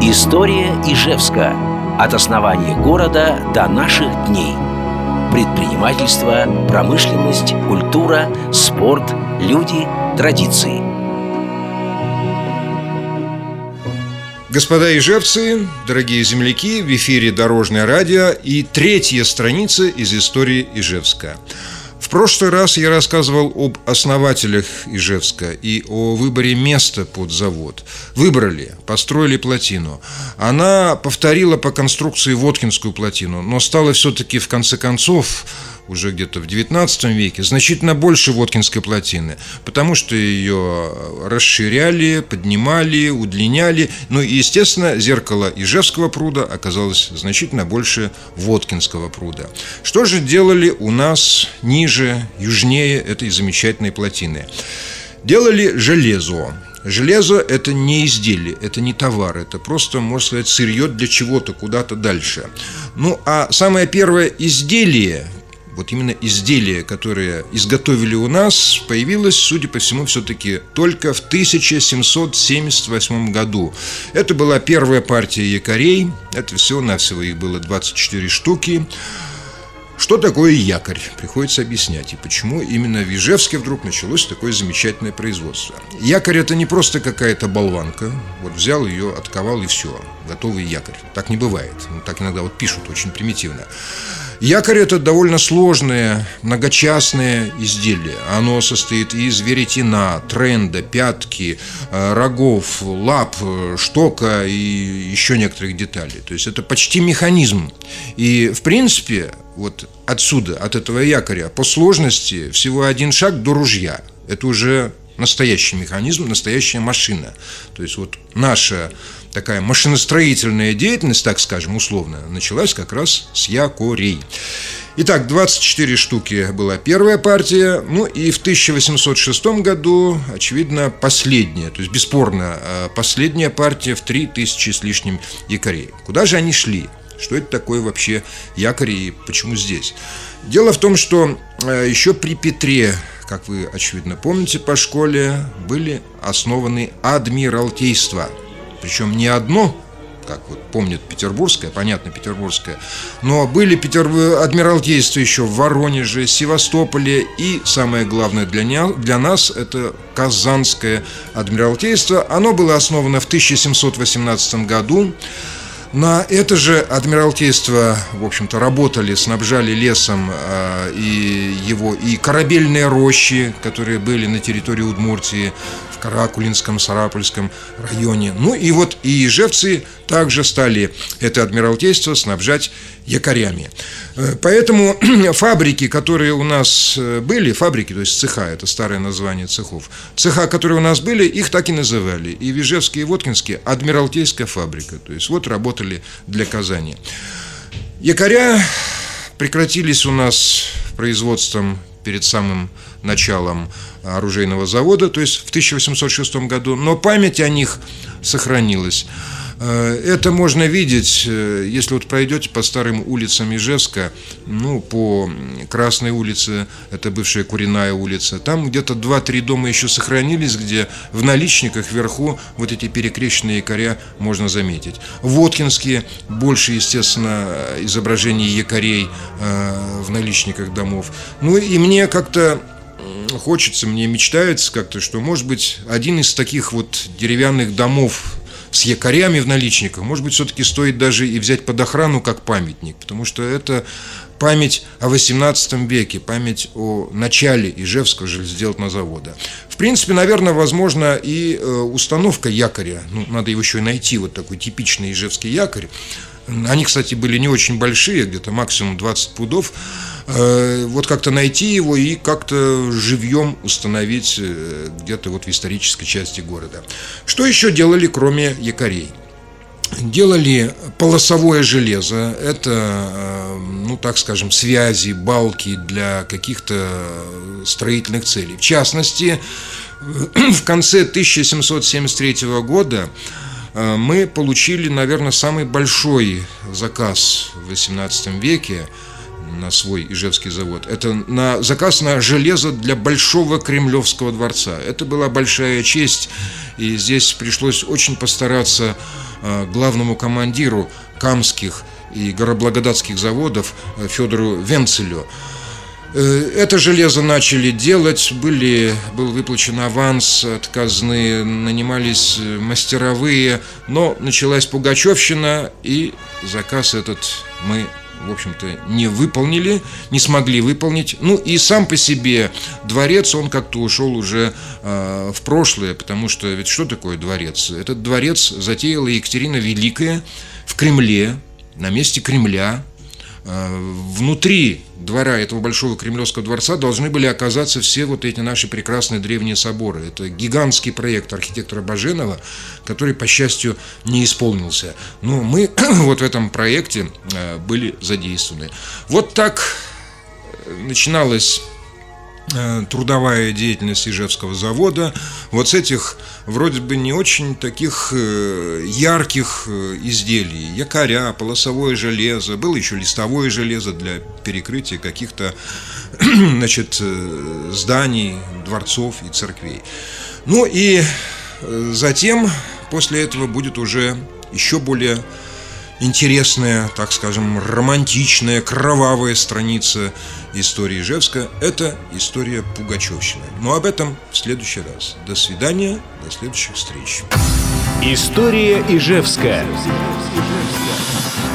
История Ижевска. От основания города до наших дней. Предпринимательство, промышленность, культура, спорт, люди, традиции. Господа ижевцы, дорогие земляки, в эфире Дорожное радио и третья страница из истории Ижевска – в прошлый раз я рассказывал об основателях Ижевска и о выборе места под завод. Выбрали, построили плотину. Она повторила по конструкции Воткинскую плотину, но стала все-таки в конце концов уже где-то в XIX веке, значительно больше Воткинской плотины, потому что ее расширяли, поднимали, удлиняли. Ну и, естественно, зеркало Ижевского пруда оказалось значительно больше Воткинского пруда. Что же делали у нас ниже, южнее этой замечательной плотины? Делали железо. Железо – это не изделие, это не товар, это просто, можно сказать, сырье для чего-то, куда-то дальше. Ну, а самое первое изделие, вот именно изделие, которое изготовили у нас, появилось, судя по всему, все-таки только в 1778 году. Это была первая партия якорей, это всего-навсего их было 24 штуки. Что такое якорь? Приходится объяснять. И почему именно в Ижевске вдруг началось такое замечательное производство. Якорь – это не просто какая-то болванка. Вот взял ее, отковал и все. Готовый якорь. Так не бывает. Ну, так иногда вот пишут очень примитивно. Якорь – это довольно сложное, многочастное изделие. Оно состоит из веретена, тренда, пятки, э, рогов, лап, штока и еще некоторых деталей. То есть это почти механизм. И, в принципе, вот отсюда, от этого якоря, по сложности всего один шаг до ружья. Это уже настоящий механизм, настоящая машина. То есть вот наша такая машиностроительная деятельность, так скажем, условно, началась как раз с якорей. Итак, 24 штуки была первая партия, ну и в 1806 году, очевидно, последняя, то есть бесспорно, а последняя партия в 3000 с лишним якорей. Куда же они шли? Что это такое вообще якори и почему здесь? Дело в том, что э, еще при Петре, как вы, очевидно, помните по школе, были основаны адмиралтейства – причем не одно, как вот помнят петербургское, понятно, петербургское, но были Петер... адмиралтейства еще в Воронеже, Севастополе и, самое главное для, не... для нас, это Казанское адмиралтейство. Оно было основано в 1718 году. На это же Адмиралтейство, в общем-то, работали, снабжали лесом э, и его и корабельные рощи, которые были на территории Удмуртии, в Каракулинском, Сарапульском районе. Ну и вот и ижевцы также стали это Адмиралтейство снабжать якорями. Э, поэтому фабрики, которые у нас э, были, фабрики, то есть цеха, это старое название цехов, цеха, которые у нас были, их так и называли. И в Ижевске, и Воткинске Адмиралтейская фабрика. То есть вот работали для Казани. Якоря прекратились у нас производством перед самым началом оружейного завода, то есть в 1806 году, но память о них сохранилась. Э, это можно видеть, э, если вот пройдете по старым улицам Ижевска, ну, по Красной улице, это бывшая Куриная улица, там где-то 2-3 дома еще сохранились, где в наличниках вверху вот эти перекрещенные якоря можно заметить. В Воткинске больше, естественно, изображений якорей э, в наличниках домов. Ну и мне как-то хочется, мне мечтается как-то, что, может быть, один из таких вот деревянных домов с якорями в наличниках, может быть, все-таки стоит даже и взять под охрану как памятник, потому что это память о 18 веке, память о начале Ижевского железнодельного завода. В принципе, наверное, возможно и э, установка якоря. Ну, надо его еще и найти, вот такой типичный ижевский якорь. Они, кстати, были не очень большие, где-то максимум 20 пудов. Э, вот как-то найти его и как-то живьем установить э, где-то вот в исторической части города. Что еще делали, кроме якорей? Делали полосовое железо, это, э, ну так скажем, связи, балки для каких-то строительных целей. В частности, в конце 1773 года мы получили, наверное, самый большой заказ в XVIII веке – на свой Ижевский завод. Это на заказ на железо для Большого Кремлевского дворца. Это была большая честь. И здесь пришлось очень постараться э, главному командиру Камских и Гороблагодатских заводов Федору Венцелю. Это железо начали делать, были, был выплачен аванс от казны, нанимались мастеровые, но началась Пугачевщина, и заказ этот мы в общем-то, не выполнили, не смогли выполнить. Ну и сам по себе дворец, он как-то ушел уже э, в прошлое, потому что ведь что такое дворец? Этот дворец затеяла Екатерина Великая в Кремле, на месте Кремля, Э, внутри двора этого большого кремлевского дворца должны были оказаться все вот эти наши прекрасные древние соборы. Это гигантский проект архитектора Баженова, который, по счастью, не исполнился. Но мы вот в этом проекте э, были задействованы. Вот так э, начиналась Э, трудовая деятельность Ижевского завода. Вот с этих вроде бы не очень таких э, ярких э, изделий, якоря, полосовое железо, было еще листовое железо для перекрытия каких-то значит, зданий, дворцов и церквей. Ну и затем после этого будет уже еще более интересная, так скажем, романтичная, кровавая страница истории Ижевска – это история Пугачевщины. Но об этом в следующий раз. До свидания, до следующих встреч. История Ижевска. Ижевска.